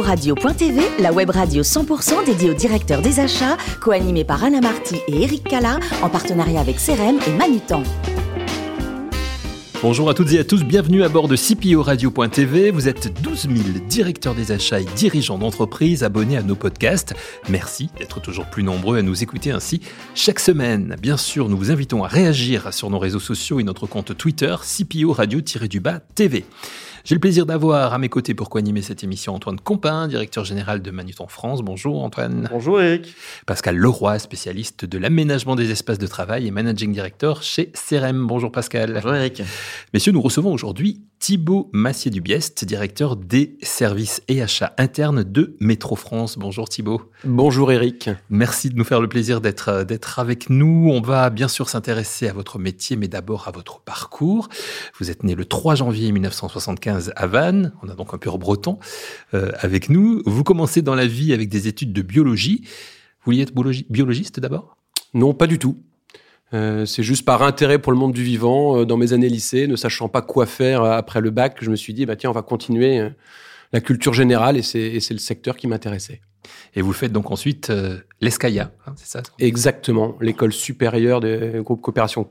Radio.tv, la web radio 100% dédiée aux directeurs des achats, co-animée par Anna Marty et Eric Cala, en partenariat avec CRM et Manutan. Bonjour à toutes et à tous, bienvenue à bord de CPO Radio.tv. Vous êtes 12 000 directeurs des achats et dirigeants d'entreprises abonnés à nos podcasts. Merci d'être toujours plus nombreux à nous écouter ainsi chaque semaine. Bien sûr, nous vous invitons à réagir sur nos réseaux sociaux et notre compte Twitter CPO Radio-du-Bas TV. J'ai le plaisir d'avoir à mes côtés pour co-animer cette émission Antoine Compin, directeur général de Manuton France. Bonjour Antoine. Bonjour Eric. Pascal Leroy, spécialiste de l'aménagement des espaces de travail et managing director chez CRM. Bonjour Pascal. Bonjour Eric. Messieurs, nous recevons aujourd'hui Thibaut Massier-Dubiest, directeur des services et achats internes de Métro France. Bonjour Thibaut. Bonjour Eric. Merci de nous faire le plaisir d'être d'être avec nous. On va bien sûr s'intéresser à votre métier, mais d'abord à votre parcours. Vous êtes né le 3 janvier 1975 à Vannes. On a donc un pur breton euh, avec nous. Vous commencez dans la vie avec des études de biologie. Vous vouliez être biologiste d'abord? Non, pas du tout. Euh, c'est juste par intérêt pour le monde du vivant. Euh, dans mes années lycée, ne sachant pas quoi faire euh, après le bac, je me suis dit, bah tiens, on va continuer la culture générale et c'est le secteur qui m'intéressait. Et vous faites donc ensuite l'ESCAIA, hein, c'est ça Exactement, l'école supérieure de groupe coopération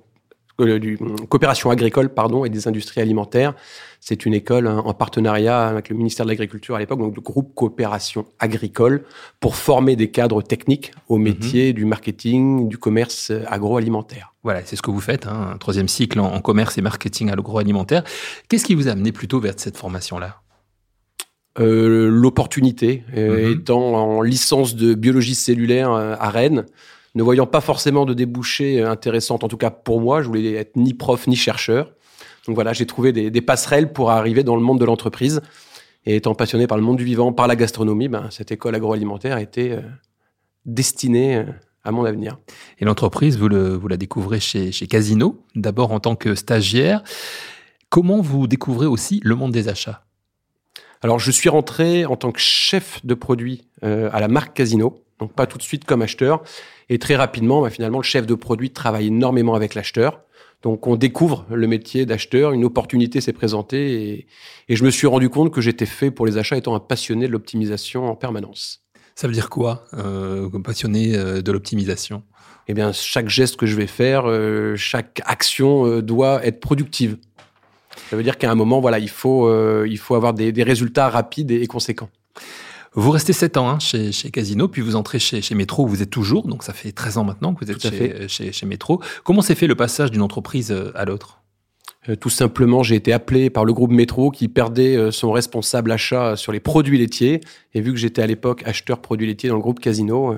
euh, du, coopération agricole pardon, et des industries alimentaires. C'est une école hein, en partenariat avec le ministère de l'Agriculture à l'époque, donc le groupe coopération agricole, pour former des cadres techniques au mhm. métier du marketing, du commerce agroalimentaire. Voilà, c'est ce que vous faites, hein, un troisième cycle en, commerce et marketing agroalimentaire. Qu'est-ce qui vous a amené plutôt vers cette formation-là? Euh, L'opportunité, euh, mhm. étant en licence de biologie cellulaire à Rennes, ne voyant pas forcément de débouchés intéressantes, en tout cas pour moi, je voulais être ni prof ni chercheur. Donc voilà, j'ai trouvé des, passerelles pour arriver dans le monde de l'entreprise. Et étant passionné par le monde du vivant, par la gastronomie, ben, cette école agroalimentaire était euh, destinée euh, à mon avenir. Et l'entreprise, vous, vous la découvrez chez, chez Casino, d'abord en tant que stagiaire. Comment vous découvrez aussi le monde des achats? Alors, je suis rentré en tant que chef de produit euh, à la marque Casino, donc pas tout de suite comme acheteur. Et très rapidement, bah, finalement, le chef de produit travaille énormément avec l'acheteur. Donc on découvre le métier d'acheteur, une opportunité s'est présentée et, je me suis rendu compte que j'étais fait pour les achats étant un passionné de l'optimisation en permanence. Ça veut dire quoi, euh, passionné euh, de l'optimisation? Eh bien, chaque geste que je vais faire, euh, chaque action euh, doit être productive. Ça veut dire qu'à un moment, voilà, il faut, il faut avoir des, des résultats rapides et, et conséquents. Vous restez 7 ans hein, chez, chez, Casino, puis vous entrez chez, chez Métro, où vous êtes toujours, donc ça fait 13 ans maintenant que vous êtes chez, chez, chez, Métro. Comment s'est fait le passage d'une entreprise euh, à l'autre? Euh, tout simplement, j'ai été appelé par le groupe Métro qui perdait euh, son responsable achat sur les produits laitiers. Et vu que j'étais à l'époque acheteur produits laitiers dans le groupe Casino,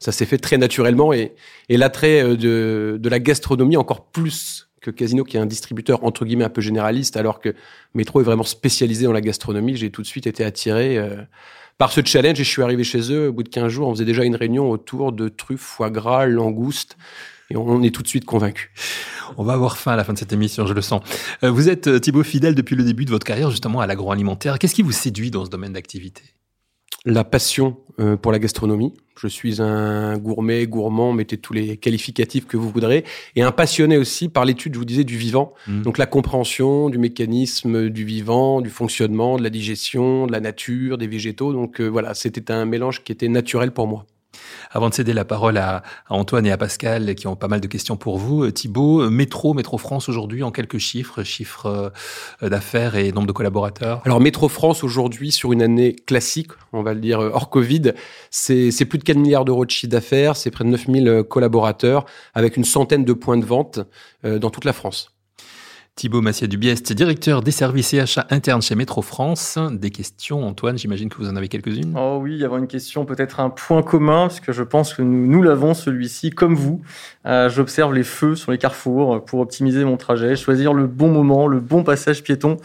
ça s'est fait très naturellement. Et, et l'attrait de, de la gastronomie encore plus que Casino, qui est un distributeur entre guillemets un peu généraliste, alors que Métro est vraiment spécialisé dans la gastronomie, j'ai tout de suite été attiré par ce challenge et je suis arrivé chez eux au bout de 15 jours. On faisait déjà une réunion autour de truffes, foie gras, langoustes et on est tout de suite convaincu. On va avoir faim à la fin de cette émission, je le sens. Euh, vous êtes euh, Thibaut fidèle depuis le début de votre carrière justement à l'agroalimentaire. Qu'est-ce qui vous séduit dans ce domaine d'activité? La passion euh, pour la gastronomie. Je suis un gourmet, gourmand, mettez tous les qualificatifs que vous voudrez, et un passionné aussi par l'étude, je vous disais, du vivant. Mmh. Donc la compréhension du mécanisme du vivant, du fonctionnement, de la digestion, de la nature, des végétaux. Donc euh, voilà, c'était un mélange qui était naturel pour moi. Avant de céder la parole à, Antoine et à Pascal, qui ont pas mal de questions pour vous, euh, Thibault, euh, Métro, Métro France aujourd'hui, en quelques chiffres, chiffres euh, d'affaires et nombre de collaborateurs? Alors Métro France aujourd'hui, sur une année classique, on va le dire hors Covid, c'est plus de 4 milliards d'euros de chiffre d'affaires, c'est près de 9000 collaborateurs, avec une centaine de points de vente dans toute la France. Thibaut Massier-Dubiest, directeur des services et achats internes chez Métro France. Des questions, Antoine, j'imagine que vous en avez quelques-unes. Oh oui, il y avoir une question, peut-être un point commun, parce que je pense que nous, nous l'avons, celui-ci, comme vous. Euh, J'observe les feux sur les carrefours pour optimiser mon trajet, choisir le bon moment, le bon passage piéton.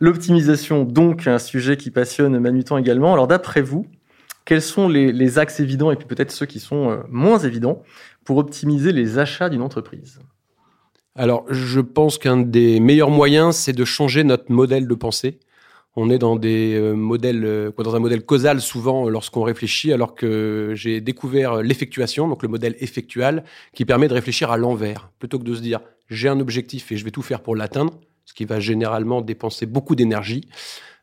L'optimisation, donc, un sujet qui passionne Manutan également. Alors, d'après vous, quels sont les, les axes évidents et puis peut-être ceux qui sont euh, moins évidents pour optimiser les achats d'une entreprise? Alors, je pense qu'un des meilleurs moyens, c'est de changer notre modèle de pensée. On est dans des euh, modèles, euh, dans un modèle causal souvent lorsqu'on réfléchit, alors que j'ai découvert l'effectuation, donc le modèle effectual, qui permet de réfléchir à l'envers, plutôt que de se dire j'ai un objectif et je vais tout faire pour l'atteindre, ce qui va généralement dépenser beaucoup d'énergie.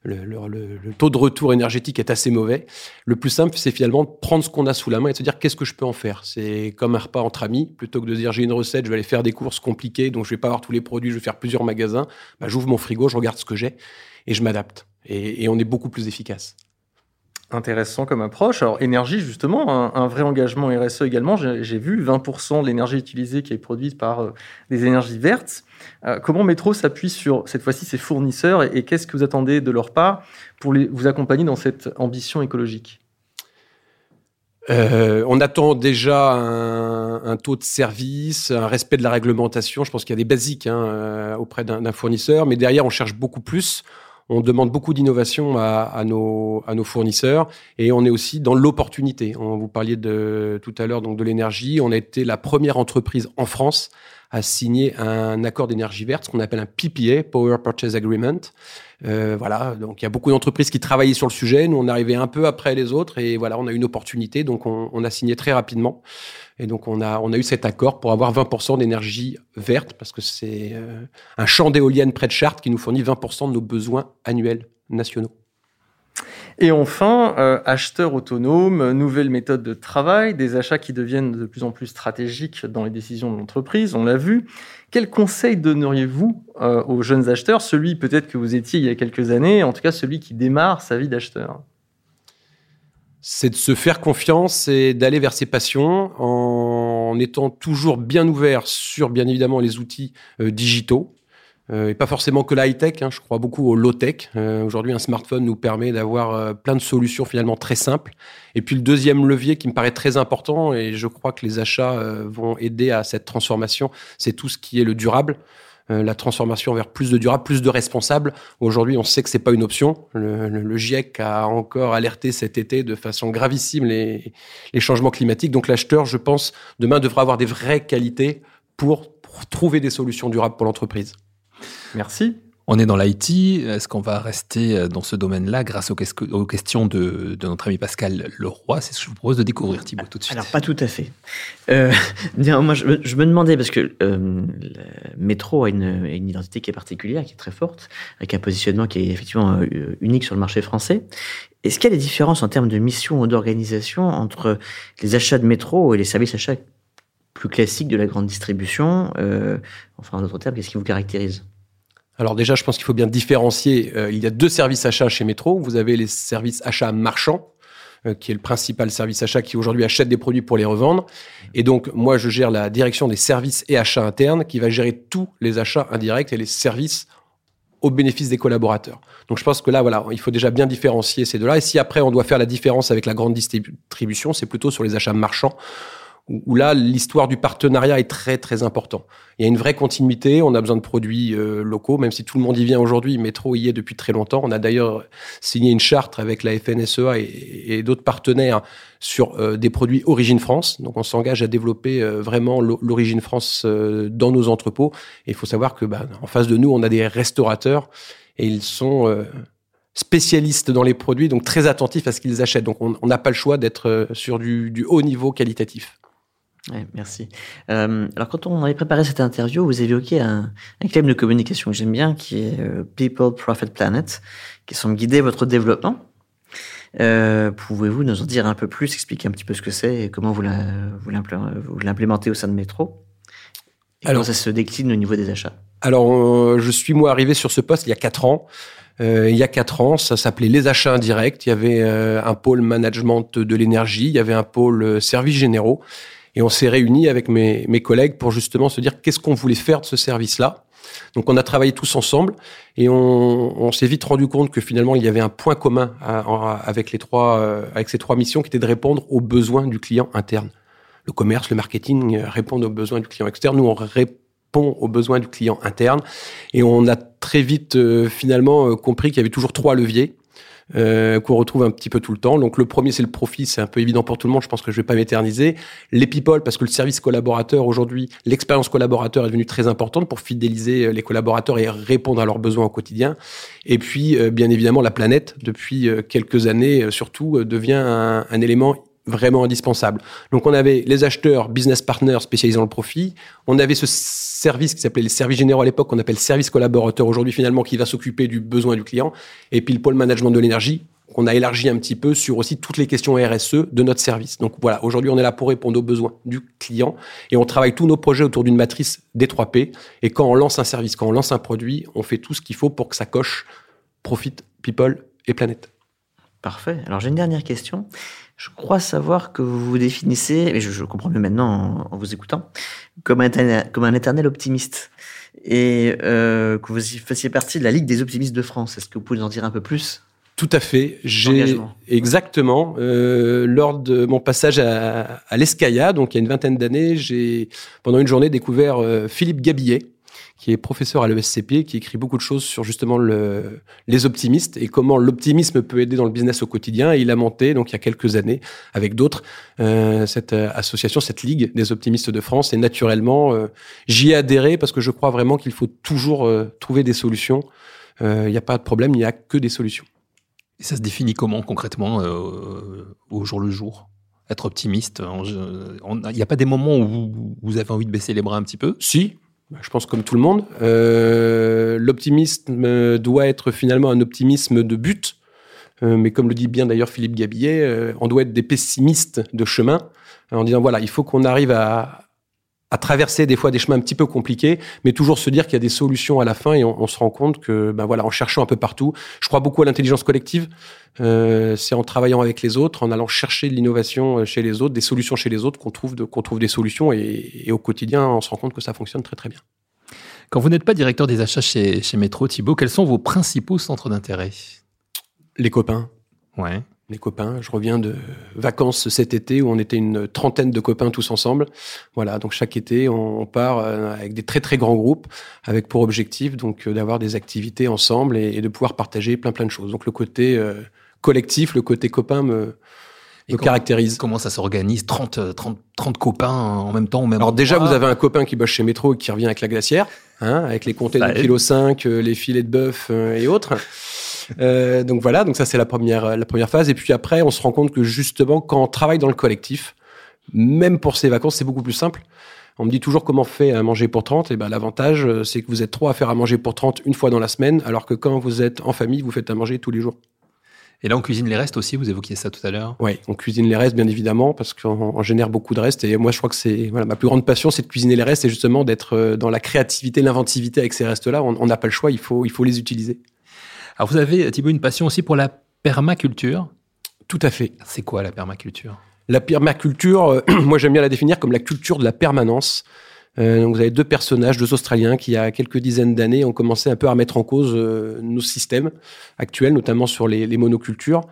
Le, taux de retour énergétique est assez mauvais. Le plus simple, c'est finalement de prendre ce qu'on a sous la main et de se dire qu'est-ce que je peux en faire? C'est comme un repas entre amis, plutôt que de dire j'ai une recette, je vais aller faire des courses compliquées, donc je vais pas avoir tous les produits, je vais faire plusieurs magasins. Bah, j'ouvre mon frigo, je regarde ce que j'ai et je m'adapte. Et, et on est beaucoup plus efficace intéressant comme approche. Alors, énergie, justement, un, vrai engagement RSE également. J'ai vu 20% de l'énergie utilisée qui est produite par euh, des énergies vertes. Euh, comment Métro s'appuie sur, cette fois-ci, ses fournisseurs et, qu'est-ce que vous attendez de leur part pour vous accompagner dans cette ambition écologique? Euh, on attend déjà un, taux de service, un respect de la réglementation. Je pense qu'il y a des basiques hein, auprès d'un fournisseur, mais derrière, on cherche beaucoup plus on demande beaucoup d'innovation à, nos, fournisseurs et on est aussi dans l'opportunité. On vous parliez tout à l'heure donc de l'énergie. On a été la première entreprise en France à signer un accord d'énergie verte, ce qu'on appelle un PPA, Power Purchase Agreement. Euh, voilà, donc il y a beaucoup d'entreprises qui travaillaient sur le sujet. Nous, on arrivait un peu après les autres et voilà, on a eu une opportunité, donc on, on a signé très rapidement. Et donc on a, on a eu cet accord pour avoir 20% d'énergie verte parce que c'est euh, un champ d'éoliennes près de Chartres qui nous fournit 20% de nos besoins annuels nationaux. Et enfin, euh, acheteurs autonomes, nouvelles méthodes de travail, des achats qui deviennent de plus en plus stratégiques dans les décisions de l'entreprise, on l'a vu. Quel conseil donneriez-vous euh, aux jeunes acheteurs, celui peut-être que vous étiez il y a quelques années, en tout cas celui qui démarre sa vie d'acheteur? C'est de se faire confiance et d'aller vers ses passions en étant toujours bien ouvert sur, bien évidemment, les outils euh, digitaux. Euh, et pas forcément que la high-tech, hein, je crois beaucoup au low-tech. Euh, aujourd'hui, un smartphone nous permet d'avoir euh, plein de solutions finalement très simples. Et puis le deuxième levier qui me paraît très important, et je crois que les achats vont aider à cette transformation, c'est tout ce qui est le durable. la transformation vers plus de durable, plus de responsable. Aujourd'hui, on sait que c'est pas une option. Le, le, GIEC a encore alerté cet été de façon gravissime les, les changements climatiques. Donc l'acheteur, je pense, demain devra avoir des vraies qualités pour trouver des solutions durables pour l'entreprise. Merci. On est dans l'IT. Est-ce qu'on va rester euh, dans ce domaine-là grâce aux, questions de, notre ami Pascal Leroy? C'est ce que je vous propose de découvrir, Thibault, tout de suite. Alors, pas tout à fait. Euh, moi, je, me demandais, parce que euh, le métro a une, identité qui est particulière, qui est très forte, avec un positionnement qui est effectivement unique sur le marché français. Est-ce qu'il y a des différences en termes de mission ou d'organisation entre les achats de métro et les services achats plus classiques de la grande distribution Enfin, en d'autres termes, qu'est-ce qui vous caractérise? Alors déjà, je pense qu'il faut bien différencier. Euh, il y a deux services achats chez Métro. Vous avez les services achats marchands, euh, qui est le principal service achat qui aujourd'hui achète des produits pour les revendre. Et donc, moi, je gère la direction des services et achats internes, qui va gérer tous les achats indirects et les services au bénéfice des collaborateurs. Donc je pense que là, voilà, il faut déjà bien différencier ces deux-là. Et si après on doit faire la différence avec la grande distribution, c'est plutôt sur les achats marchands où là, l'histoire du partenariat est très, très important. Il y a une vraie continuité, on a besoin de produits euh, locaux, même si tout le monde y vient aujourd'hui, Métro y est depuis très longtemps. On a d'ailleurs signé une charte avec la FNSEA et, d'autres partenaires sur euh, des produits Origine France. Donc on s'engage à développer euh, vraiment l'Origine France dans nos entrepôts. Et il faut savoir que bah, en face de nous, on a des restaurateurs et ils sont spécialistes dans les produits, donc très attentifs à ce qu'ils achètent. Donc on n'a pas le choix d'être sur du haut niveau qualitatif merci. Euh, alors, quand on avait préparé cette interview, vous évoquiez un, un thème de communication que j'aime bien, qui est euh, People, Profit, Planet, qui semble guider votre développement. Euh, Pouvez-vous nous en dire un peu plus, expliquer un petit peu ce que c'est et comment vous l'implémentez au sein de Métro et alors, comment ça se décline au niveau des achats? Alors, je suis moi arrivé sur ce poste il y a quatre ans. Euh, il y a quatre ans, ça s'appelait les achats indirects. Il y avait euh, un pôle management de l'énergie, il y avait un pôle services généraux. Et on s'est réunis avec mes, mes, collègues pour justement se dire qu'est-ce qu'on voulait faire de ce service-là. Donc on a travaillé tous ensemble et on, on s'est vite rendu compte que finalement il y avait un point commun avec les trois, euh, avec ces trois missions qui était de répondre aux besoins du client interne. Le commerce, le marketing euh, répondent aux besoins du client externe. Nous on répond aux besoins du client interne et on a très vite euh, finalement compris qu'il y avait toujours trois leviers euh, qu'on retrouve un petit peu tout le temps. Donc le premier, c'est le profit, c'est un peu évident pour tout le monde, je pense que je vais pas m'éterniser. Les people, parce que le service collaborateur, aujourd'hui, l'expérience collaborateur est devenue très importante pour fidéliser euh, les collaborateurs et répondre à leurs besoins au quotidien. Et puis, euh, bien évidemment, la planète, depuis quelques années, surtout, devient un élément vraiment indispensable. Donc on avait les acheteurs, business partners spécialisés dans le profit. On avait ce service qui s'appelait les services généraux à l'époque, qu'on appelle service collaborateur aujourd'hui finalement, qui va s'occuper du besoin du client. Et puis le pôle management de l'énergie, qu'on a élargi un petit peu sur aussi toutes les questions RSE de notre service. Donc voilà, aujourd'hui on est là pour répondre aux besoins du client et on travaille tous nos projets autour d'une matrice des 3 P. Et quand on lance un service, quand on lance un produit, on fait tout ce qu'il faut pour que ça coche profit, people et planète. Parfait. Alors j'ai une dernière question. Je crois savoir que vous vous définissez, et je, comprends mieux maintenant en, vous écoutant, comme un, comme un éternel optimiste. Et euh, que vous fassiez partie de la Ligue des optimistes de France. Est-ce que vous pouvez nous en dire un peu plus? Tout à fait. J'ai exactement euh, lors de mon passage à, à l'Escaya, donc il y a une vingtaine d'années, j'ai pendant une journée découvert euh, Philippe Gabillet, qui est professeur à l'ESCP, qui écrit beaucoup de choses sur justement le, les optimistes et comment l'optimisme peut aider dans le business au quotidien. Et il a monté, donc il y a quelques années, avec d'autres, euh, cette euh, association, cette ligue des optimistes de France. Et naturellement, euh, j'y ai adhéré parce que je crois vraiment qu'il faut toujours euh, trouver des solutions. Il n'y a pas de problème, il n'y a que des solutions. Et ça se définit comment concrètement au jour le jour? Être optimiste Il n'y a pas des moments où vous avez envie de baisser les bras un petit peu? Si, je pense comme tout le monde. Euh, L'optimisme doit être finalement un optimisme de but. Euh, mais comme le dit bien d'ailleurs Philippe Gabillet, euh, on doit être des pessimistes de chemin en disant voilà, il faut qu'on arrive à, à traverser des fois des chemins un petit peu compliqués, mais toujours se dire qu'il y a des solutions à la fin et on, se rend compte que, ben voilà, en cherchant un peu partout, je crois beaucoup à l'intelligence collective. Euh, c'est en travaillant avec les autres, en allant chercher de l'innovation euh, chez les autres, des solutions chez les autres, qu'on trouve, qu'on trouve des solutions et, au quotidien, on se rend compte que ça fonctionne très très bien. Quand vous n'êtes pas directeur des achats chez, chez Métro, Thibault, quels sont vos principaux centres d'intérêt? Les copains. Ouais les copains. Je reviens de vacances cet été où on était une trentaine de copains tous ensemble. Voilà, donc chaque été, on part euh, avec des très très grands groupes, avec pour objectif donc euh, d'avoir des activités ensemble et, de pouvoir partager plein plein de choses. Donc le côté euh, collectif, le côté copain me, me caractérise. Comment ça s'organise 30, 30, 30 copains en même temps au même Alors déjà, vous avez un copain qui bosse chez Métro et qui revient avec la glacière, hein, avec les comtés de kilo 5, les filets de bœuf et autres. Euh, donc voilà, donc ça c'est la première, la première phase. Et puis après, on se rend compte que justement, quand on travaille dans le collectif, même pour ses vacances, c'est beaucoup plus simple. On me dit toujours comment on fait à manger pour 30. Et ben, l'avantage, euh, c'est que vous êtes trois à faire à manger pour 30 une fois dans la semaine, alors que quand vous êtes en famille, vous faites à manger tous les jours. Et là, on cuisine les restes aussi, vous évoquiez ça tout à l'heure. Oui, on cuisine les restes, bien évidemment, parce qu'on génère beaucoup de restes. Et moi, je crois que c'est voilà, ma plus grande passion, c'est de cuisiner les restes et justement d'être euh, dans la créativité, l'inventivité avec ces restes-là. On n'a pas le choix, il faut, il faut les utiliser. Alors vous avez, Thibaut, une passion aussi pour la permaculture. Tout à fait. C'est quoi la permaculture? La permaculture, euh, moi j'aime bien la définir comme la culture de la permanence. Euh, donc vous avez deux personnages, deux Australiens, qui il y a quelques dizaines d'années ont commencé un peu à mettre en cause euh, nos systèmes actuels, notamment sur les, les monocultures,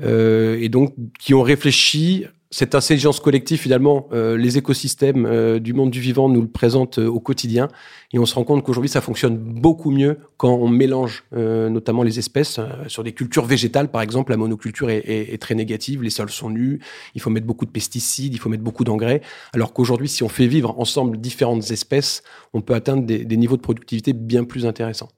et donc qui ont réfléchi cette intelligence collective, finalement, euh, les écosystèmes euh, du monde du vivant nous le présentent euh, au quotidien. Et on se rend compte qu'aujourd'hui, ça fonctionne beaucoup mieux quand on mélange notamment les espèces. sur des cultures végétales, par exemple, la monoculture est, est, très négative, les sols sont nus, il faut mettre beaucoup de pesticides, il faut mettre beaucoup d'engrais. Alors qu'aujourd'hui, si on fait vivre ensemble différentes espèces, on peut atteindre des, des niveaux de productivité bien plus intéressants.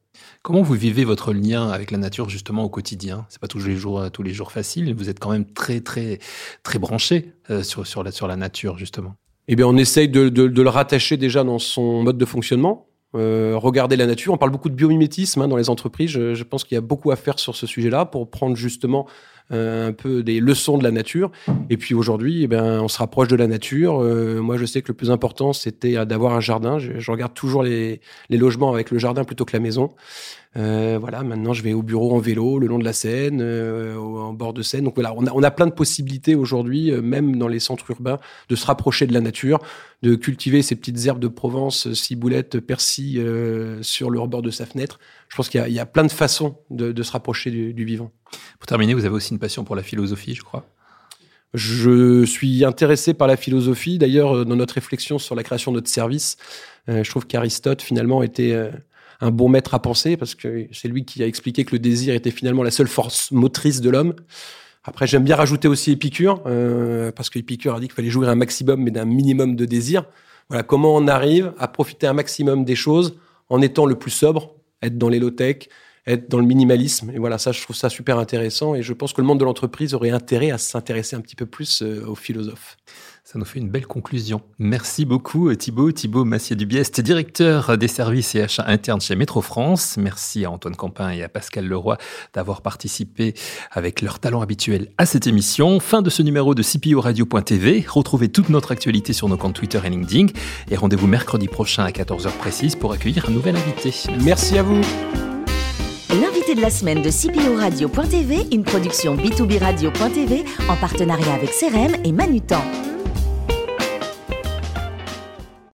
Comment vous vivez votre lien avec la nature justement au quotidien? C'est pas tous les jours, tous les jours facile. Vous êtes quand même très très très branché euh, sur sur la sur la nature justement. Eh bien, on essaye de, de, de le rattacher déjà dans son mode de fonctionnement. Euh, regarder la nature. On parle beaucoup de biomimétisme hein, dans les entreprises. Je, je pense qu'il y a beaucoup à faire sur ce sujet-là pour prendre justement euh, un peu des leçons de la nature. Et puis aujourd'hui, eh ben, on se rapproche de la nature. Euh, moi, je sais que le plus important, c'était d'avoir un jardin. Je, regarde toujours les, logements avec le jardin plutôt que la maison. Euh, voilà, maintenant je vais au bureau en vélo, le long de la Seine, euh, en bord de Seine. Donc voilà, on a, on a plein de possibilités aujourd'hui, euh, même dans les centres urbains, de se rapprocher de la nature, de cultiver ces petites herbes de Provence, ciboulette, persil sur le rebord de sa fenêtre. Je pense qu'il y, y, a plein de façons de, de se rapprocher du, du vivant. Pour terminer, vous avez aussi une passion pour la philosophie, je crois. Je suis intéressé par la philosophie. D'ailleurs, dans notre réflexion sur la création de notre service, je trouve qu'Aristote, finalement, était un bon maître à penser, parce que c'est lui qui a expliqué que le désir était finalement la seule force motrice de l'homme. Après, j'aime bien rajouter aussi Épicure, euh, parce qu'Épicure a dit qu'il fallait jouer un maximum, mais d'un minimum de désir. Voilà, comment on arrive à profiter un maximum des choses en étant le plus sobre, être dans low-tech, être dans le minimalisme. Et voilà, ça, je trouve ça super intéressant. Et je pense que le monde de l'entreprise aurait intérêt à s'intéresser un petit peu plus euh, aux philosophes. Ça nous fait une belle conclusion. Merci beaucoup Thibaut. Thibaut Massier-Dubiest, directeur des services et achats internes chez Métro France. Merci à Antoine Campin et à Pascal Leroy d'avoir participé avec leur talent habituel à cette émission. Fin de ce numéro de CPO Radio.tv. Retrouvez toute notre actualité sur nos comptes Twitter et LinkedIn. Et rendez-vous mercredi prochain à 14h précise pour accueillir un nouvel invité. Merci à vous. L'invité de la semaine de CPO Radio.tv, une production B2B Radio.tv en partenariat avec CRM et Manutan.